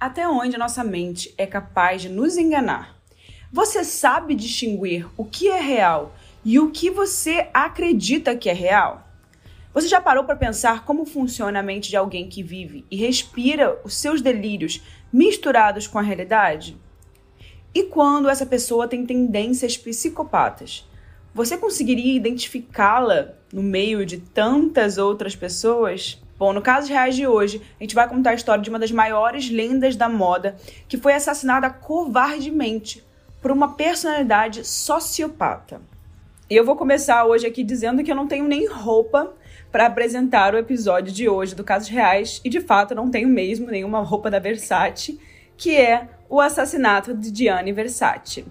Até onde a nossa mente é capaz de nos enganar? Você sabe distinguir o que é real e o que você acredita que é real? Você já parou para pensar como funciona a mente de alguém que vive e respira os seus delírios misturados com a realidade? E quando essa pessoa tem tendências psicopatas? Você conseguiria identificá-la no meio de tantas outras pessoas? Bom, no caso reais de hoje, a gente vai contar a história de uma das maiores lendas da moda que foi assassinada covardemente por uma personalidade sociopata. E eu vou começar hoje aqui dizendo que eu não tenho nem roupa para apresentar o episódio de hoje do Casos Reais e de fato não tenho mesmo nenhuma roupa da Versace, que é o assassinato de Gianni Versace.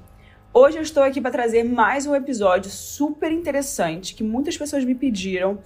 Hoje eu estou aqui para trazer mais um episódio super interessante que muitas pessoas me pediram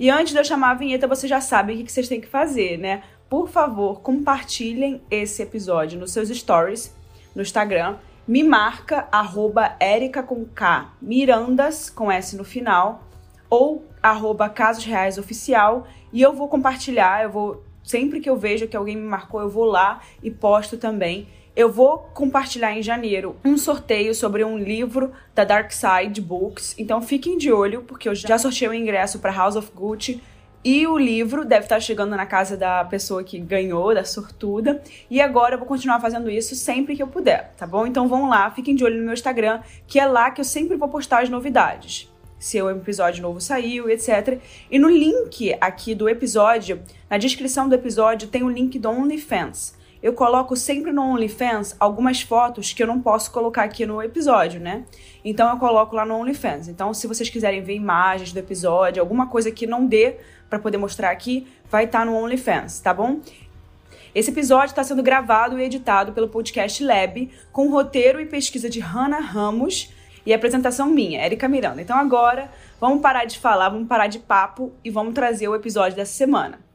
e antes de eu chamar a vinheta, vocês já sabem o que vocês têm que fazer, né? Por favor, compartilhem esse episódio nos seus stories no Instagram. Me marca, arroba Erica com K, Mirandas, com S no final, ou arroba Casos Reais Oficial, e eu vou compartilhar, eu vou, sempre que eu vejo que alguém me marcou, eu vou lá e posto também eu vou compartilhar em janeiro um sorteio sobre um livro da Dark Side Books. Então fiquem de olho, porque eu já sorteei o ingresso para House of Gucci. E o livro deve estar chegando na casa da pessoa que ganhou, da sortuda. E agora eu vou continuar fazendo isso sempre que eu puder, tá bom? Então vão lá, fiquem de olho no meu Instagram, que é lá que eu sempre vou postar as novidades. Se o episódio novo saiu, etc. E no link aqui do episódio, na descrição do episódio, tem o link do OnlyFans eu coloco sempre no OnlyFans algumas fotos que eu não posso colocar aqui no episódio, né? Então eu coloco lá no OnlyFans. Então, se vocês quiserem ver imagens do episódio, alguma coisa que não dê para poder mostrar aqui, vai estar tá no OnlyFans, tá bom? Esse episódio está sendo gravado e editado pelo podcast Lab, com roteiro e pesquisa de Hannah Ramos e apresentação minha, Erika Miranda. Então agora, vamos parar de falar, vamos parar de papo e vamos trazer o episódio dessa semana.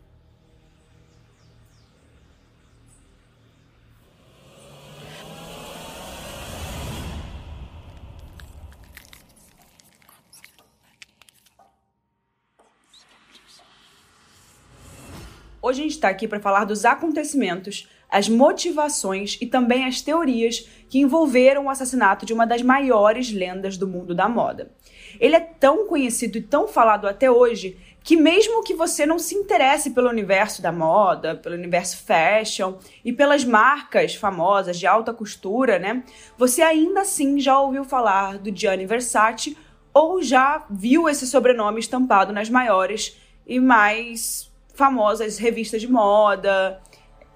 Hoje a gente está aqui para falar dos acontecimentos, as motivações e também as teorias que envolveram o assassinato de uma das maiores lendas do mundo da moda. Ele é tão conhecido e tão falado até hoje que mesmo que você não se interesse pelo universo da moda, pelo universo fashion e pelas marcas famosas de alta costura, né? Você ainda assim já ouviu falar do Gianni Versace ou já viu esse sobrenome estampado nas maiores e mais famosas revistas de moda,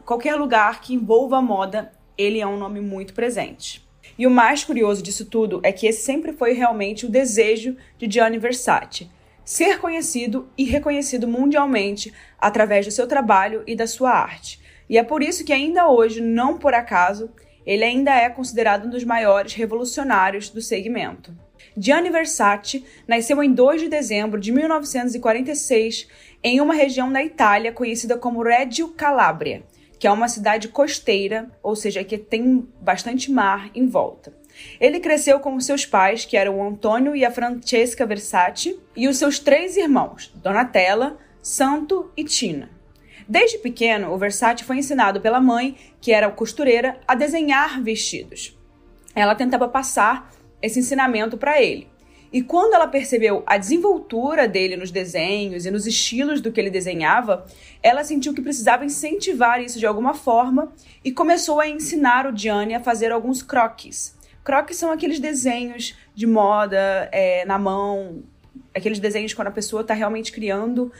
qualquer lugar que envolva moda, ele é um nome muito presente. E o mais curioso disso tudo é que esse sempre foi realmente o desejo de Gianni Versace, ser conhecido e reconhecido mundialmente através do seu trabalho e da sua arte. E é por isso que ainda hoje, não por acaso, ele ainda é considerado um dos maiores revolucionários do segmento. Gianni Versace nasceu em 2 de dezembro de 1946 em uma região da Itália conhecida como Reggio Calabria, que é uma cidade costeira, ou seja, que tem bastante mar em volta. Ele cresceu com seus pais, que eram o Antônio e a Francesca Versace, e os seus três irmãos, Donatella, Santo e Tina. Desde pequeno, o Versace foi ensinado pela mãe, que era costureira, a desenhar vestidos. Ela tentava passar esse ensinamento para ele. E quando ela percebeu a desenvoltura dele nos desenhos e nos estilos do que ele desenhava, ela sentiu que precisava incentivar isso de alguma forma e começou a ensinar o Gianni a fazer alguns croquis. Croquis são aqueles desenhos de moda é, na mão, aqueles desenhos quando a pessoa está realmente criando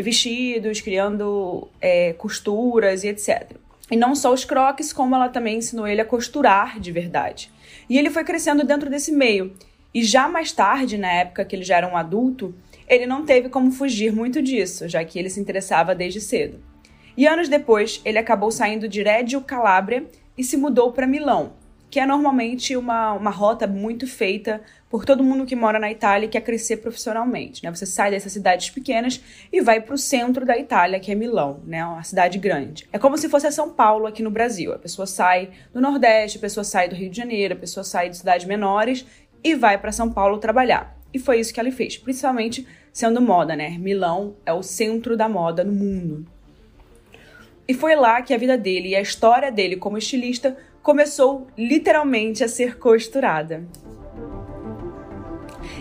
vestidos, criando é, costuras e etc. E não só os croquis, como ela também ensinou ele a costurar de verdade. E ele foi crescendo dentro desse meio. E já mais tarde, na época que ele já era um adulto, ele não teve como fugir muito disso, já que ele se interessava desde cedo. E anos depois, ele acabou saindo de Reggio Calabria e se mudou para Milão, que é normalmente uma, uma rota muito feita por todo mundo que mora na Itália e quer crescer profissionalmente. Né? Você sai dessas cidades pequenas e vai para o centro da Itália, que é Milão, né? uma cidade grande. É como se fosse São Paulo aqui no Brasil. A pessoa sai do Nordeste, a pessoa sai do Rio de Janeiro, a pessoa sai de cidades menores e vai para São Paulo trabalhar. E foi isso que ela fez, principalmente sendo moda, né? Milão é o centro da moda no mundo. E foi lá que a vida dele e a história dele como estilista começou literalmente a ser costurada.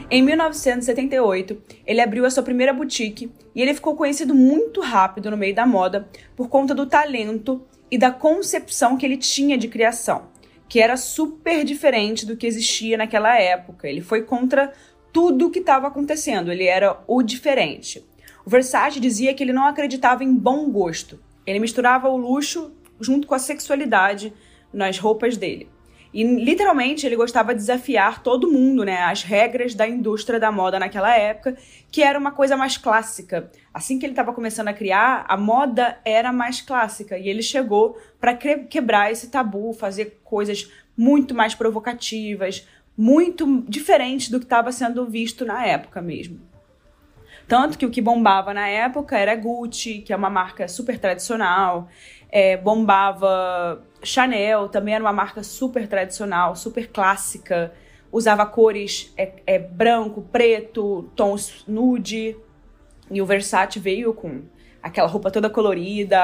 Em 1978, ele abriu a sua primeira boutique e ele ficou conhecido muito rápido no meio da moda por conta do talento e da concepção que ele tinha de criação, que era super diferente do que existia naquela época. Ele foi contra tudo o que estava acontecendo, ele era o diferente. O Versace dizia que ele não acreditava em bom gosto. Ele misturava o luxo junto com a sexualidade nas roupas dele. E literalmente ele gostava de desafiar todo mundo, né, as regras da indústria da moda naquela época, que era uma coisa mais clássica. Assim que ele estava começando a criar, a moda era mais clássica e ele chegou para quebrar esse tabu, fazer coisas muito mais provocativas, muito diferentes do que estava sendo visto na época mesmo. Tanto que o que bombava na época era Gucci, que é uma marca super tradicional, é, bombava Chanel, também era uma marca super tradicional, super clássica, usava cores é, é, branco, preto, tons nude, e o Versace veio com aquela roupa toda colorida,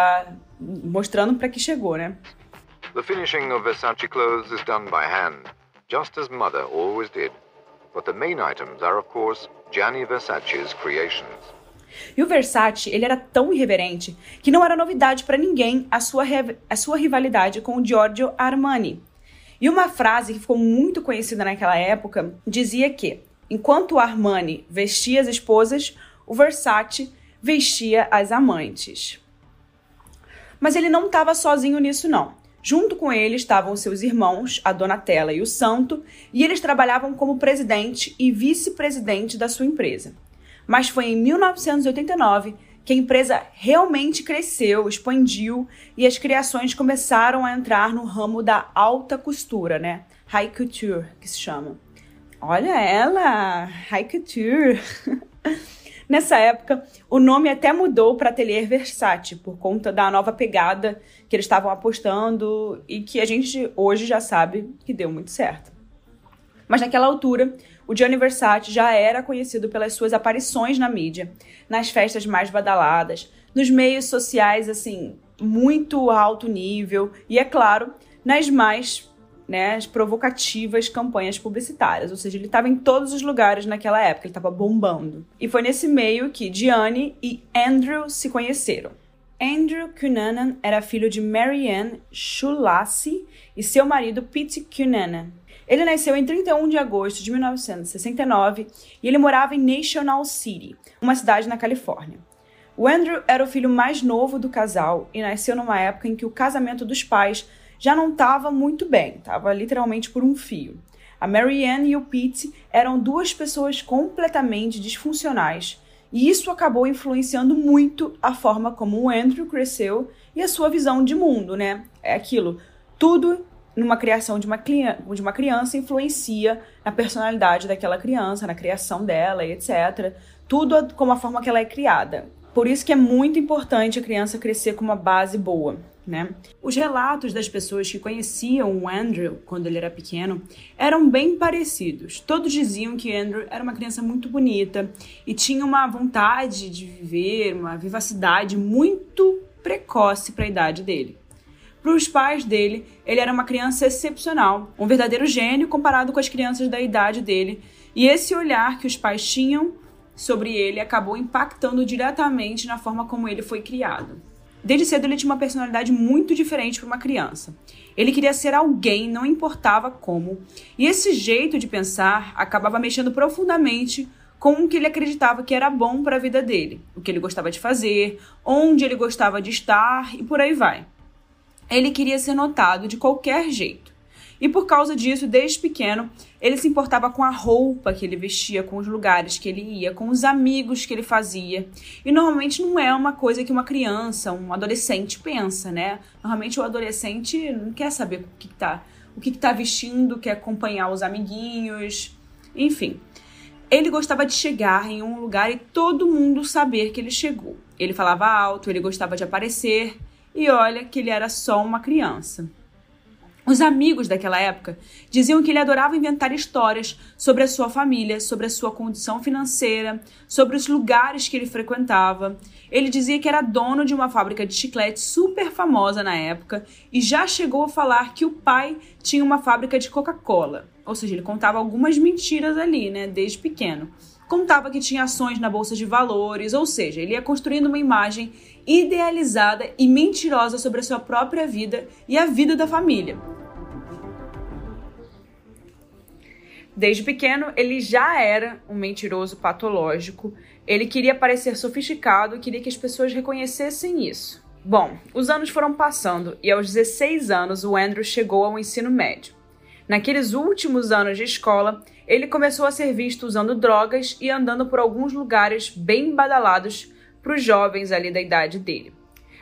mostrando para que chegou, né? The finishing of Versace clothes is done by hand, just as mother always did. But the main items are, of course, Gianni Versace's creations. E o Versace, ele era tão irreverente que não era novidade para ninguém a sua, a sua rivalidade com o Giorgio Armani. E uma frase que ficou muito conhecida naquela época dizia que, enquanto o Armani vestia as esposas, o Versace vestia as amantes. Mas ele não estava sozinho nisso, não. Junto com ele estavam seus irmãos, a Donatella e o Santo, e eles trabalhavam como presidente e vice-presidente da sua empresa. Mas foi em 1989 que a empresa realmente cresceu, expandiu e as criações começaram a entrar no ramo da alta costura, né? High couture, que se chama. Olha ela, high couture. Nessa época, o nome até mudou para Atelier Versace, por conta da nova pegada que eles estavam apostando e que a gente hoje já sabe que deu muito certo. Mas naquela altura, o Gianni Versace já era conhecido pelas suas aparições na mídia, nas festas mais badaladas, nos meios sociais assim, muito alto nível e é claro, nas mais né, as provocativas campanhas publicitárias, ou seja, ele estava em todos os lugares naquela época, ele estava bombando. E foi nesse meio que Gianni e Andrew se conheceram. Andrew Cunanan era filho de Marianne Schulassi e seu marido Pete Cunanan. Ele nasceu em 31 de agosto de 1969 e ele morava em National City, uma cidade na Califórnia. O Andrew era o filho mais novo do casal e nasceu numa época em que o casamento dos pais já não estava muito bem, estava literalmente por um fio. A Marianne e o Pete eram duas pessoas completamente disfuncionais, e isso acabou influenciando muito a forma como o Andrew cresceu e a sua visão de mundo, né? É aquilo, tudo numa criação de uma, de uma criança influencia na personalidade daquela criança, na criação dela e etc. Tudo como a forma que ela é criada. Por isso que é muito importante a criança crescer com uma base boa né? Os relatos das pessoas que conheciam o Andrew quando ele era pequeno eram bem parecidos. Todos diziam que Andrew era uma criança muito bonita e tinha uma vontade de viver, uma vivacidade muito precoce para a idade dele. Para os pais dele, ele era uma criança excepcional, um verdadeiro gênio comparado com as crianças da idade dele, e esse olhar que os pais tinham sobre ele acabou impactando diretamente na forma como ele foi criado. Desde cedo ele tinha uma personalidade muito diferente para uma criança. Ele queria ser alguém, não importava como, e esse jeito de pensar acabava mexendo profundamente com o que ele acreditava que era bom para a vida dele, o que ele gostava de fazer, onde ele gostava de estar e por aí vai. Ele queria ser notado de qualquer jeito. E por causa disso, desde pequeno, ele se importava com a roupa que ele vestia, com os lugares que ele ia, com os amigos que ele fazia. E normalmente não é uma coisa que uma criança, um adolescente pensa, né? Normalmente o adolescente não quer saber o que, que tá, o que tá vestindo, quer acompanhar os amiguinhos, enfim. Ele gostava de chegar em um lugar e todo mundo saber que ele chegou. Ele falava alto, ele gostava de aparecer, e olha que ele era só uma criança. Os amigos daquela época diziam que ele adorava inventar histórias sobre a sua família, sobre a sua condição financeira, sobre os lugares que ele frequentava. Ele dizia que era dono de uma fábrica de chiclete super famosa na época e já chegou a falar que o pai tinha uma fábrica de Coca-Cola. Ou seja, ele contava algumas mentiras ali, né, desde pequeno. Contava que tinha ações na bolsa de valores, ou seja, ele ia construindo uma imagem idealizada e mentirosa sobre a sua própria vida e a vida da família. Desde pequeno, ele já era um mentiroso patológico. Ele queria parecer sofisticado e queria que as pessoas reconhecessem isso. Bom, os anos foram passando e aos 16 anos o Andrew chegou ao ensino médio. Naqueles últimos anos de escola, ele começou a ser visto usando drogas e andando por alguns lugares bem badalados para os jovens ali da idade dele.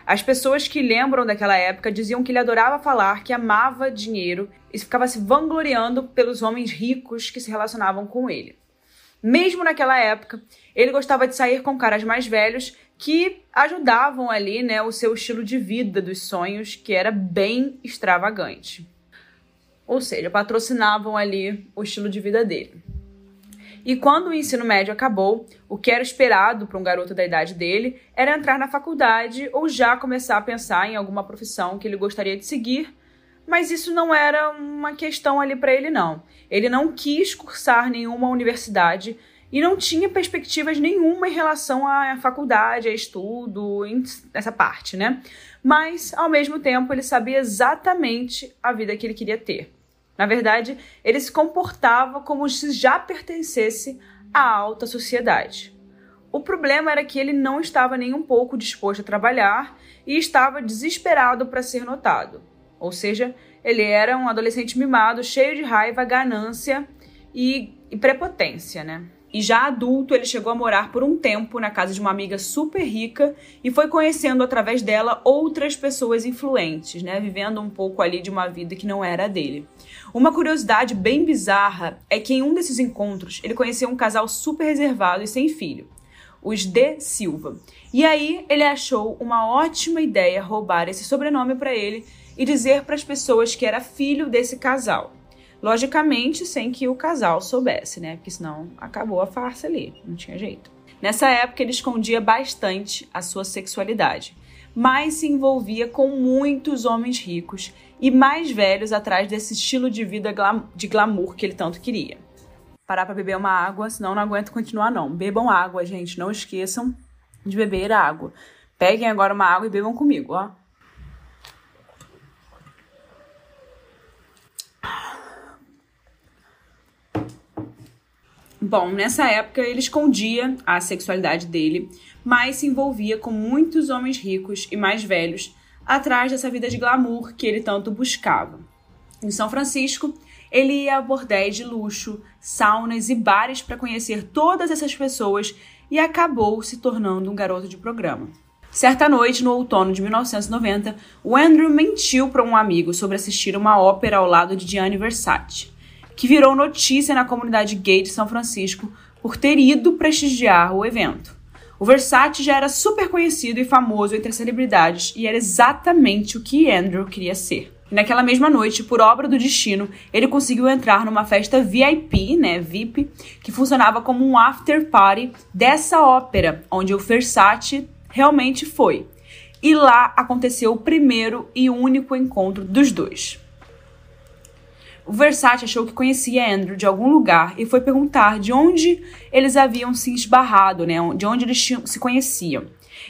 As pessoas que lembram daquela época diziam que ele adorava falar, que amava dinheiro e ficava se vangloriando pelos homens ricos que se relacionavam com ele. Mesmo naquela época, ele gostava de sair com caras mais velhos que ajudavam ali, né, o seu estilo de vida dos sonhos, que era bem extravagante. Ou seja, patrocinavam ali o estilo de vida dele. E quando o ensino médio acabou, o que era esperado para um garoto da idade dele era entrar na faculdade ou já começar a pensar em alguma profissão que ele gostaria de seguir, mas isso não era uma questão ali para ele não. Ele não quis cursar nenhuma universidade e não tinha perspectivas nenhuma em relação à faculdade, a estudo, essa parte, né? Mas ao mesmo tempo ele sabia exatamente a vida que ele queria ter. Na verdade, ele se comportava como se já pertencesse à alta sociedade. O problema era que ele não estava nem um pouco disposto a trabalhar e estava desesperado para ser notado. Ou seja, ele era um adolescente mimado, cheio de raiva, ganância e, e prepotência, né? E já adulto, ele chegou a morar por um tempo na casa de uma amiga super rica e foi conhecendo através dela outras pessoas influentes, né? Vivendo um pouco ali de uma vida que não era dele. Uma curiosidade bem bizarra é que em um desses encontros ele conheceu um casal super reservado e sem filho, os De Silva. E aí ele achou uma ótima ideia roubar esse sobrenome para ele e dizer para as pessoas que era filho desse casal. Logicamente, sem que o casal soubesse, né? Porque senão acabou a farsa ali, não tinha jeito. Nessa época, ele escondia bastante a sua sexualidade, mas se envolvia com muitos homens ricos e mais velhos atrás desse estilo de vida de glamour que ele tanto queria. Parar para beber uma água, senão não aguento continuar não. Bebam água, gente, não esqueçam de beber água. Peguem agora uma água e bebam comigo, ó. Bom, nessa época ele escondia a sexualidade dele, mas se envolvia com muitos homens ricos e mais velhos atrás dessa vida de glamour que ele tanto buscava. Em São Francisco, ele ia a bordéis de luxo, saunas e bares para conhecer todas essas pessoas e acabou se tornando um garoto de programa. Certa noite, no outono de 1990, o Andrew mentiu para um amigo sobre assistir uma ópera ao lado de Gianni Versace que virou notícia na comunidade gay de São Francisco por ter ido prestigiar o evento. O Versace já era super conhecido e famoso entre as celebridades e era exatamente o que Andrew queria ser. E naquela mesma noite, por obra do destino, ele conseguiu entrar numa festa VIP, né, VIP, que funcionava como um after party dessa ópera, onde o Versace realmente foi. E lá aconteceu o primeiro e único encontro dos dois. O Versace achou que conhecia Andrew de algum lugar e foi perguntar de onde eles haviam se esbarrado, né? De onde eles se conheciam.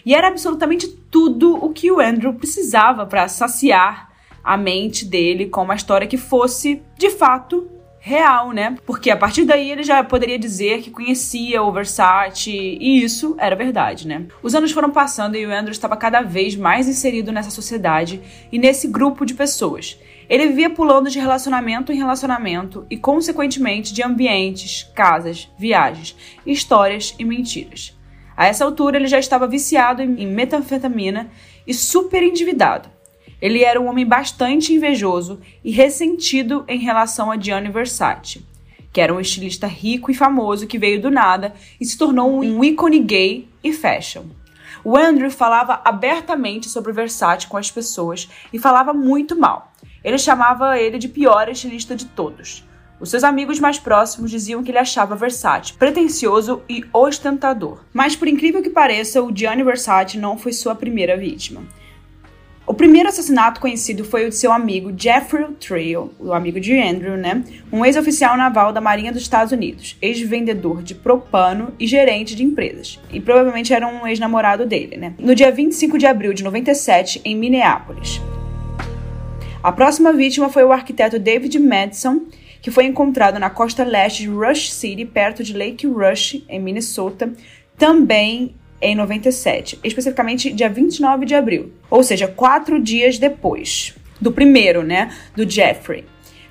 E era absolutamente tudo o que o Andrew precisava para saciar a mente dele com uma história que fosse, de fato, real, né? Porque a partir daí ele já poderia dizer que conhecia o Versace e isso era verdade, né? Os anos foram passando e o Andrew estava cada vez mais inserido nessa sociedade e nesse grupo de pessoas. Ele vivia pulando de relacionamento em relacionamento e, consequentemente, de ambientes, casas, viagens, histórias e mentiras. A essa altura, ele já estava viciado em metanfetamina e super endividado. Ele era um homem bastante invejoso e ressentido em relação a Gianni Versace, que era um estilista rico e famoso que veio do nada e se tornou um ícone gay e fashion. O Andrew falava abertamente sobre Versace com as pessoas e falava muito mal. Ele chamava ele de pior estilista de todos. Os seus amigos mais próximos diziam que ele achava Versace pretensioso e ostentador. Mas por incrível que pareça, o Gianni Versace não foi sua primeira vítima. O primeiro assassinato conhecido foi o de seu amigo Jeffrey Trail, o amigo de Andrew, né? Um ex-oficial naval da Marinha dos Estados Unidos, ex-vendedor de propano e gerente de empresas. E provavelmente era um ex-namorado dele, né? No dia 25 de abril de 97, em Minneapolis. A próxima vítima foi o arquiteto David Madison, que foi encontrado na costa leste de Rush City, perto de Lake Rush, em Minnesota, também em 97, especificamente dia 29 de abril, ou seja, quatro dias depois do primeiro, né, do Jeffrey.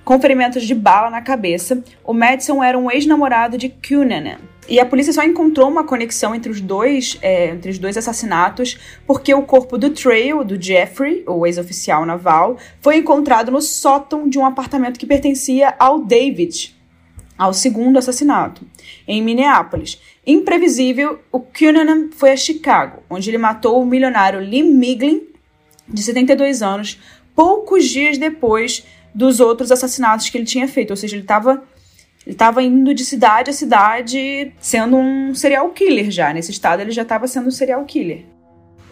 Com ferimentos de bala na cabeça, o Madison era um ex-namorado de Cunanan. E a polícia só encontrou uma conexão entre os dois, é, entre os dois assassinatos, porque o corpo do Trail, do Jeffrey, o ex-oficial naval, foi encontrado no sótão de um apartamento que pertencia ao David, ao segundo assassinato, em Minneapolis. Imprevisível, o Cunanan foi a Chicago, onde ele matou o milionário Lee Miglin, de 72 anos, poucos dias depois dos outros assassinatos que ele tinha feito. Ou seja, ele estava ele estava indo de cidade a cidade sendo um serial killer já. Nesse estado ele já estava sendo um serial killer.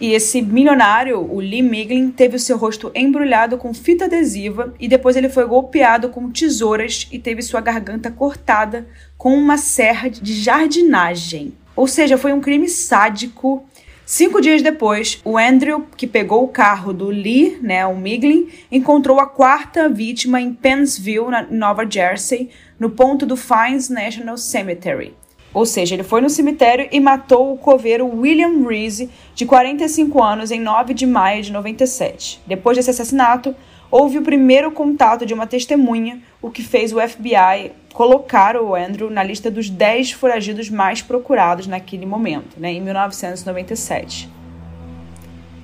E esse milionário, o Lee Miglin, teve o seu rosto embrulhado com fita adesiva e depois ele foi golpeado com tesouras e teve sua garganta cortada com uma serra de jardinagem. Ou seja, foi um crime sádico. Cinco dias depois, o Andrew, que pegou o carro do Lee, né, o Miglin, encontrou a quarta vítima em Pennsville, na Nova Jersey, no ponto do Fines National Cemetery. Ou seja, ele foi no cemitério e matou o coveiro William Reese, de 45 anos, em 9 de maio de 97. Depois desse assassinato, houve o primeiro contato de uma testemunha, o que fez o FBI colocar o Andrew na lista dos 10 foragidos mais procurados naquele momento, né, em 1997.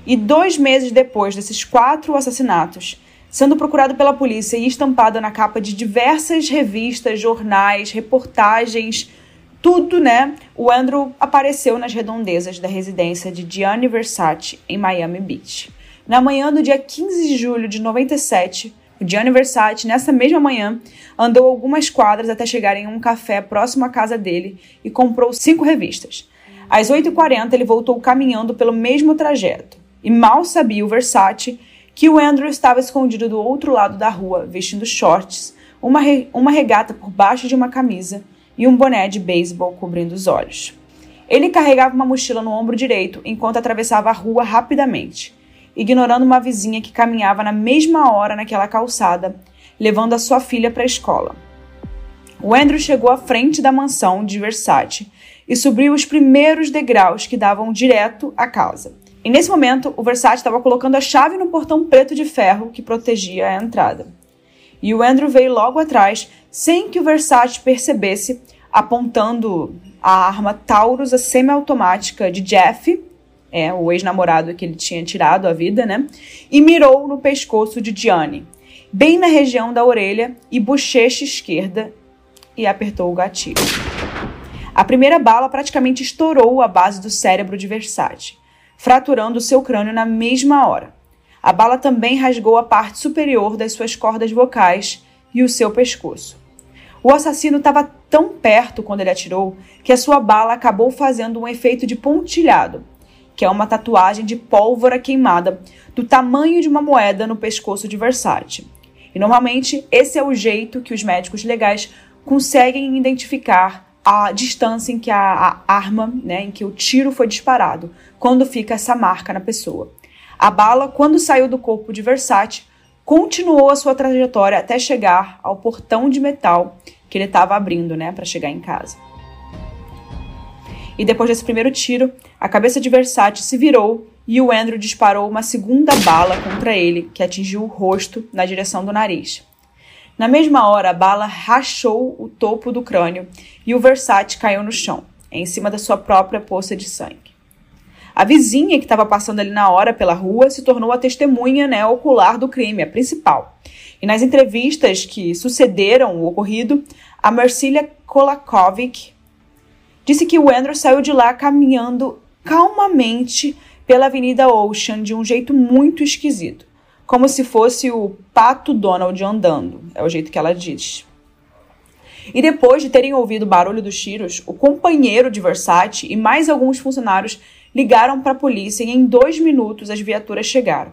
E dois meses depois desses quatro assassinatos, sendo procurado pela polícia e estampado na capa de diversas revistas, jornais, reportagens, tudo, né? O Andrew apareceu nas redondezas da residência de Gianni Versace em Miami Beach. Na manhã do dia 15 de julho de 97, o Gianni Versace, nessa mesma manhã, andou algumas quadras até chegar em um café próximo à casa dele e comprou cinco revistas. Às 8h40, ele voltou caminhando pelo mesmo trajeto. E mal sabia o Versace que o Andrew estava escondido do outro lado da rua, vestindo shorts, uma, re uma regata por baixo de uma camisa e um boné de beisebol cobrindo os olhos. Ele carregava uma mochila no ombro direito enquanto atravessava a rua rapidamente, ignorando uma vizinha que caminhava na mesma hora naquela calçada, levando a sua filha para a escola. O Andrew chegou à frente da mansão de Versace e subiu os primeiros degraus que davam direto à casa. E nesse momento, o Versace estava colocando a chave no portão preto de ferro que protegia a entrada. E o Andrew veio logo atrás, sem que o Versace percebesse, apontando a arma Taurus, a semiautomática de Jeff, é, o ex-namorado que ele tinha tirado a vida, né? E mirou no pescoço de Gianni, bem na região da orelha e bochecha esquerda, e apertou o gatilho. A primeira bala praticamente estourou a base do cérebro de Versace, fraturando seu crânio na mesma hora. A bala também rasgou a parte superior das suas cordas vocais e o seu pescoço. O assassino estava tão perto quando ele atirou que a sua bala acabou fazendo um efeito de pontilhado, que é uma tatuagem de pólvora queimada do tamanho de uma moeda no pescoço de Versace. E normalmente esse é o jeito que os médicos legais conseguem identificar a distância em que a, a arma, né, em que o tiro foi disparado, quando fica essa marca na pessoa. A bala, quando saiu do corpo de Versace, continuou a sua trajetória até chegar ao portão de metal que ele estava abrindo, né, para chegar em casa. E depois desse primeiro tiro, a cabeça de Versace se virou e o Andrew disparou uma segunda bala contra ele, que atingiu o rosto na direção do nariz. Na mesma hora, a bala rachou o topo do crânio e o Versace caiu no chão, em cima da sua própria poça de sangue. A vizinha que estava passando ali na hora pela rua se tornou a testemunha né, ocular do crime, a principal. E nas entrevistas que sucederam o ocorrido, a Marcília Kolakovic disse que o Andrew saiu de lá caminhando calmamente pela Avenida Ocean de um jeito muito esquisito, como se fosse o pato Donald andando, é o jeito que ela diz. E depois de terem ouvido o barulho dos tiros, o companheiro de Versace e mais alguns funcionários ligaram para a polícia e em dois minutos as viaturas chegaram.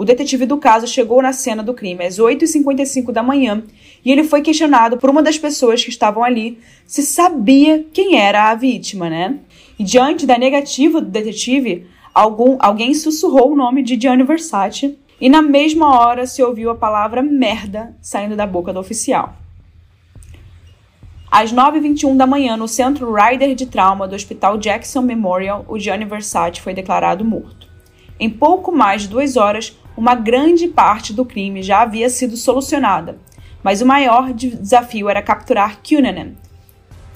O detetive do caso chegou na cena do crime às 8h55 da manhã e ele foi questionado por uma das pessoas que estavam ali se sabia quem era a vítima, né? E diante da negativa do detetive, algum, alguém sussurrou o nome de Gianni Versace e na mesma hora se ouviu a palavra merda saindo da boca do oficial. Às 9h21 da manhã, no centro Ryder de trauma do Hospital Jackson Memorial, o Gianni Versace foi declarado morto. Em pouco mais de duas horas, uma grande parte do crime já havia sido solucionada, mas o maior desafio era capturar Cunanan,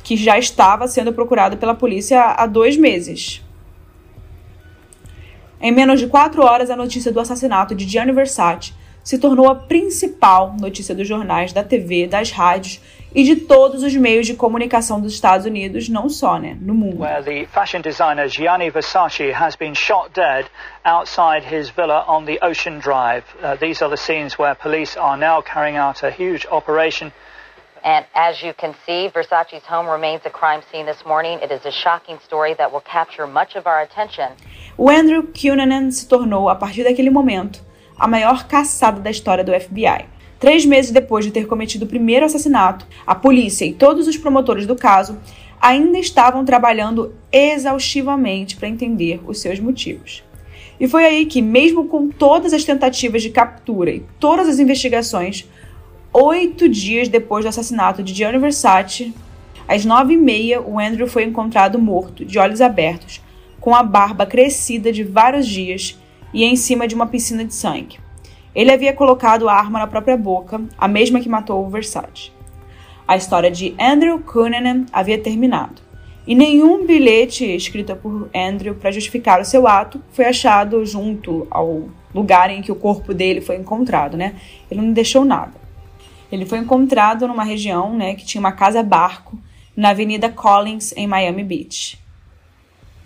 que já estava sendo procurado pela polícia há dois meses. Em menos de quatro horas, a notícia do assassinato de Gianni Versace se tornou a principal notícia dos jornais, da TV, das rádios e de todos os meios de comunicação dos Estados Unidos, não só, né, no mundo. Where the fashion designer Gianni Versace has been shot dead outside his villa on the Ocean Drive. Uh, these are the scenes where police are now carrying out a huge operation. And as you can see, Versace's home remains a crime scene this morning. It is a shocking story that will capture much of our attention. O Andrew Cunanan se tornou, a partir daquele momento, a maior caçada da história do FBI. Três meses depois de ter cometido o primeiro assassinato, a polícia e todos os promotores do caso ainda estavam trabalhando exaustivamente para entender os seus motivos. E foi aí que, mesmo com todas as tentativas de captura e todas as investigações, oito dias depois do assassinato de Gianni Versace, às nove e meia, o Andrew foi encontrado morto, de olhos abertos, com a barba crescida de vários dias e em cima de uma piscina de sangue. Ele havia colocado a arma na própria boca, a mesma que matou o Versace. A história de Andrew Cunanan havia terminado, e nenhum bilhete escrito por Andrew para justificar o seu ato foi achado junto ao lugar em que o corpo dele foi encontrado, né? Ele não deixou nada. Ele foi encontrado numa região, né, que tinha uma casa-barco na Avenida Collins em Miami Beach.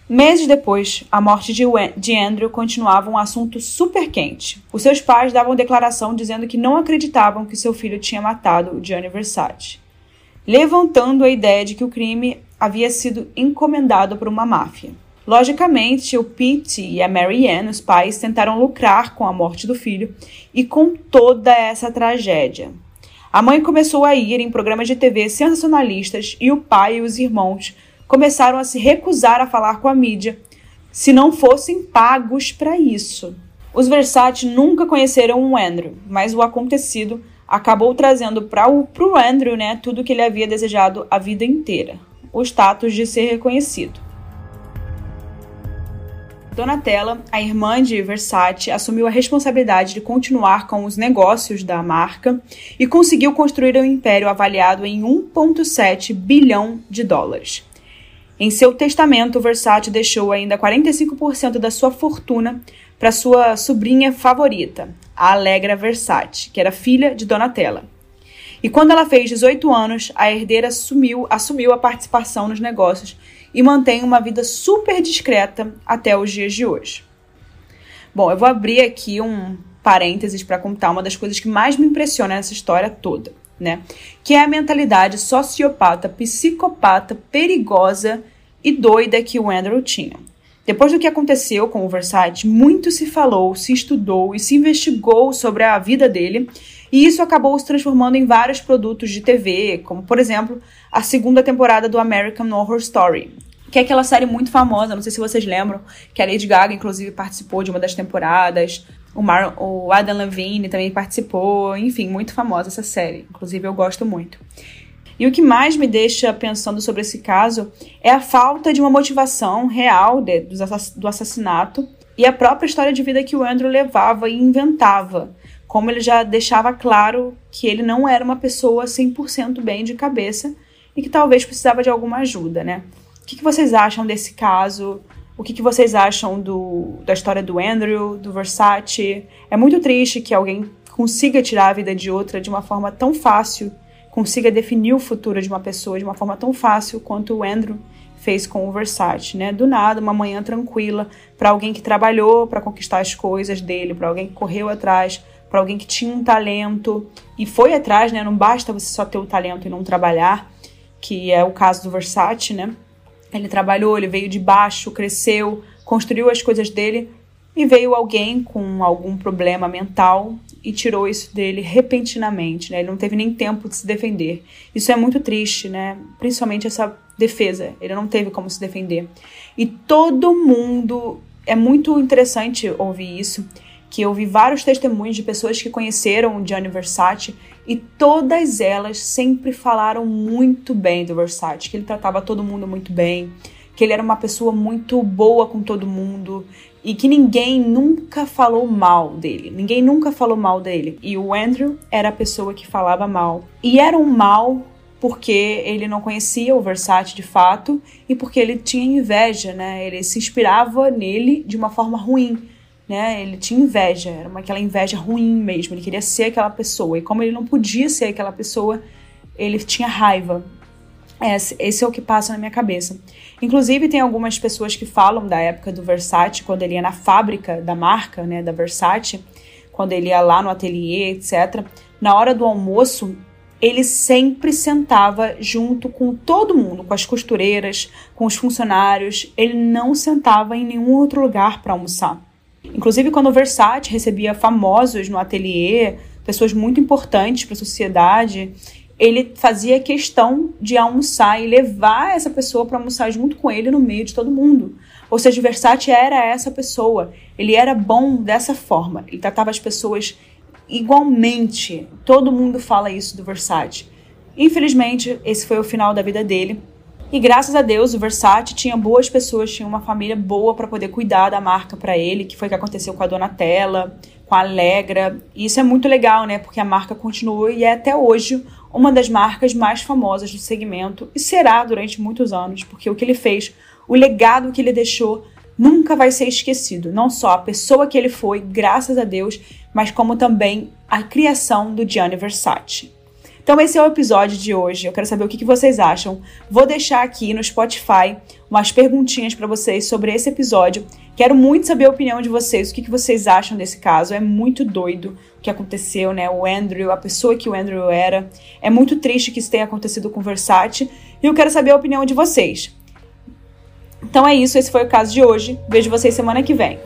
Meses depois, a morte de Andrew continuava um assunto super quente. Os seus pais davam declaração dizendo que não acreditavam que seu filho tinha matado Gianni Versace, levantando a ideia de que o crime havia sido encomendado por uma máfia. Logicamente, o Pete e a Mary Ann, os pais, tentaram lucrar com a morte do filho e com toda essa tragédia. A mãe começou a ir em programas de TV sensacionalistas e o pai e os irmãos começaram a se recusar a falar com a mídia se não fossem pagos para isso. Os Versace nunca conheceram o Andrew, mas o acontecido acabou trazendo para o Andrew né, tudo que ele havia desejado a vida inteira: o status de ser reconhecido. Donatella, a irmã de Versace, assumiu a responsabilidade de continuar com os negócios da marca e conseguiu construir um império avaliado em 1,7 bilhão de dólares. Em seu testamento, Versace deixou ainda 45% da sua fortuna para sua sobrinha favorita, a Allegra Versace, que era filha de Donatella. E quando ela fez 18 anos, a herdeira assumiu, assumiu a participação nos negócios e mantém uma vida super discreta até os dias de hoje. Bom, eu vou abrir aqui um parênteses para contar uma das coisas que mais me impressiona nessa história toda né? Que é a mentalidade sociopata, psicopata, perigosa e doida que o Andrew tinha. Depois do que aconteceu com o Versace, muito se falou, se estudou e se investigou sobre a vida dele, e isso acabou se transformando em vários produtos de TV, como por exemplo a segunda temporada do American Horror Story, que é aquela série muito famosa, não sei se vocês lembram, que a Lady Gaga inclusive participou de uma das temporadas, o, Mar o Adam Levine também participou, enfim, muito famosa essa série. Inclusive, eu gosto muito. E o que mais me deixa pensando sobre esse caso é a falta de uma motivação real de, do assassinato e a própria história de vida que o Andrew levava e inventava. Como ele já deixava claro que ele não era uma pessoa 100% bem de cabeça e que talvez precisava de alguma ajuda, né? O que, que vocês acham desse caso? O que, que vocês acham do, da história do Andrew, do Versace? É muito triste que alguém consiga tirar a vida de outra de uma forma tão fácil, consiga definir o futuro de uma pessoa de uma forma tão fácil quanto o Andrew fez com o Versace, né? Do nada, uma manhã tranquila para alguém que trabalhou para conquistar as coisas dele, para alguém que correu atrás, para alguém que tinha um talento e foi atrás, né? Não basta você só ter o talento e não trabalhar, que é o caso do Versace, né? Ele trabalhou, ele veio de baixo, cresceu, construiu as coisas dele e veio alguém com algum problema mental e tirou isso dele repentinamente, né? Ele não teve nem tempo de se defender. Isso é muito triste, né? Principalmente essa defesa. Ele não teve como se defender. E todo mundo é muito interessante ouvir isso, que eu vi vários testemunhos de pessoas que conheceram o Gianni Versace e todas elas sempre falaram muito bem do Versace, que ele tratava todo mundo muito bem, que ele era uma pessoa muito boa com todo mundo e que ninguém nunca falou mal dele. Ninguém nunca falou mal dele. E o Andrew era a pessoa que falava mal. E era um mal porque ele não conhecia o Versace de fato e porque ele tinha inveja, né? Ele se inspirava nele de uma forma ruim, né? Ele tinha inveja, era uma, aquela inveja ruim mesmo. Ele queria ser aquela pessoa e como ele não podia ser aquela pessoa, ele tinha raiva. Esse, esse é o que passa na minha cabeça. Inclusive, tem algumas pessoas que falam da época do Versace, quando ele ia na fábrica da marca, né, da Versace, quando ele ia lá no ateliê, etc. Na hora do almoço, ele sempre sentava junto com todo mundo, com as costureiras, com os funcionários. Ele não sentava em nenhum outro lugar para almoçar. Inclusive, quando o Versace recebia famosos no ateliê, pessoas muito importantes para a sociedade, ele fazia questão de almoçar e levar essa pessoa para almoçar junto com ele no meio de todo mundo. Ou seja, o Versace era essa pessoa. Ele era bom dessa forma. Ele tratava as pessoas igualmente. Todo mundo fala isso do Versace. Infelizmente, esse foi o final da vida dele. E graças a Deus, o Versace tinha boas pessoas, tinha uma família boa para poder cuidar da marca para ele, que foi o que aconteceu com a Donatella, com a Alegra. E isso é muito legal, né? Porque a marca continua e é até hoje uma das marcas mais famosas do segmento e será durante muitos anos, porque o que ele fez, o legado que ele deixou, nunca vai ser esquecido. Não só a pessoa que ele foi, graças a Deus, mas como também a criação do Gianni Versace. Então esse é o episódio de hoje. Eu quero saber o que vocês acham. Vou deixar aqui no Spotify umas perguntinhas para vocês sobre esse episódio. Quero muito saber a opinião de vocês, o que vocês acham desse caso. É muito doido o que aconteceu, né? O Andrew, a pessoa que o Andrew era. É muito triste que isso tenha acontecido com o Versace. E eu quero saber a opinião de vocês. Então é isso, esse foi o caso de hoje. Vejo vocês semana que vem.